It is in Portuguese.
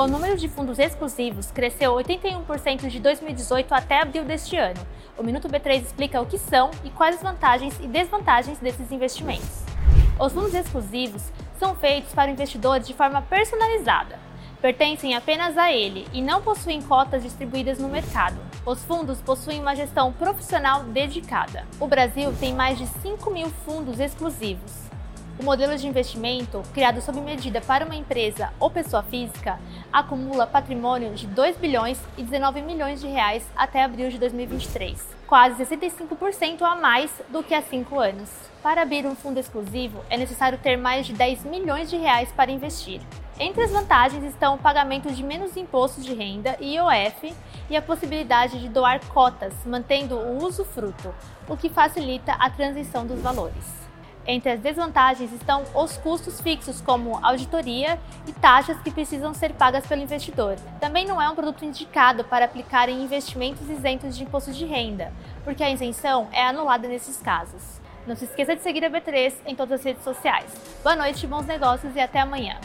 O número de fundos exclusivos cresceu 81% de 2018 até abril deste ano. O Minuto B3 explica o que são e quais as vantagens e desvantagens desses investimentos. Os fundos exclusivos são feitos para o investidor de forma personalizada. Pertencem apenas a ele e não possuem cotas distribuídas no mercado. Os fundos possuem uma gestão profissional dedicada. O Brasil tem mais de 5 mil fundos exclusivos. O modelo de investimento, criado sob medida para uma empresa ou pessoa física, acumula patrimônio de 2 bilhões e 19 milhões de reais até abril de 2023, quase 65% a mais do que há cinco anos. Para abrir um fundo exclusivo, é necessário ter mais de 10 milhões de reais para investir. Entre as vantagens estão o pagamento de menos impostos de renda e IOF e a possibilidade de doar cotas, mantendo o usufruto, o que facilita a transição dos valores. Entre as desvantagens estão os custos fixos, como auditoria e taxas que precisam ser pagas pelo investidor. Também não é um produto indicado para aplicar em investimentos isentos de imposto de renda, porque a isenção é anulada nesses casos. Não se esqueça de seguir a B3 em todas as redes sociais. Boa noite, bons negócios e até amanhã.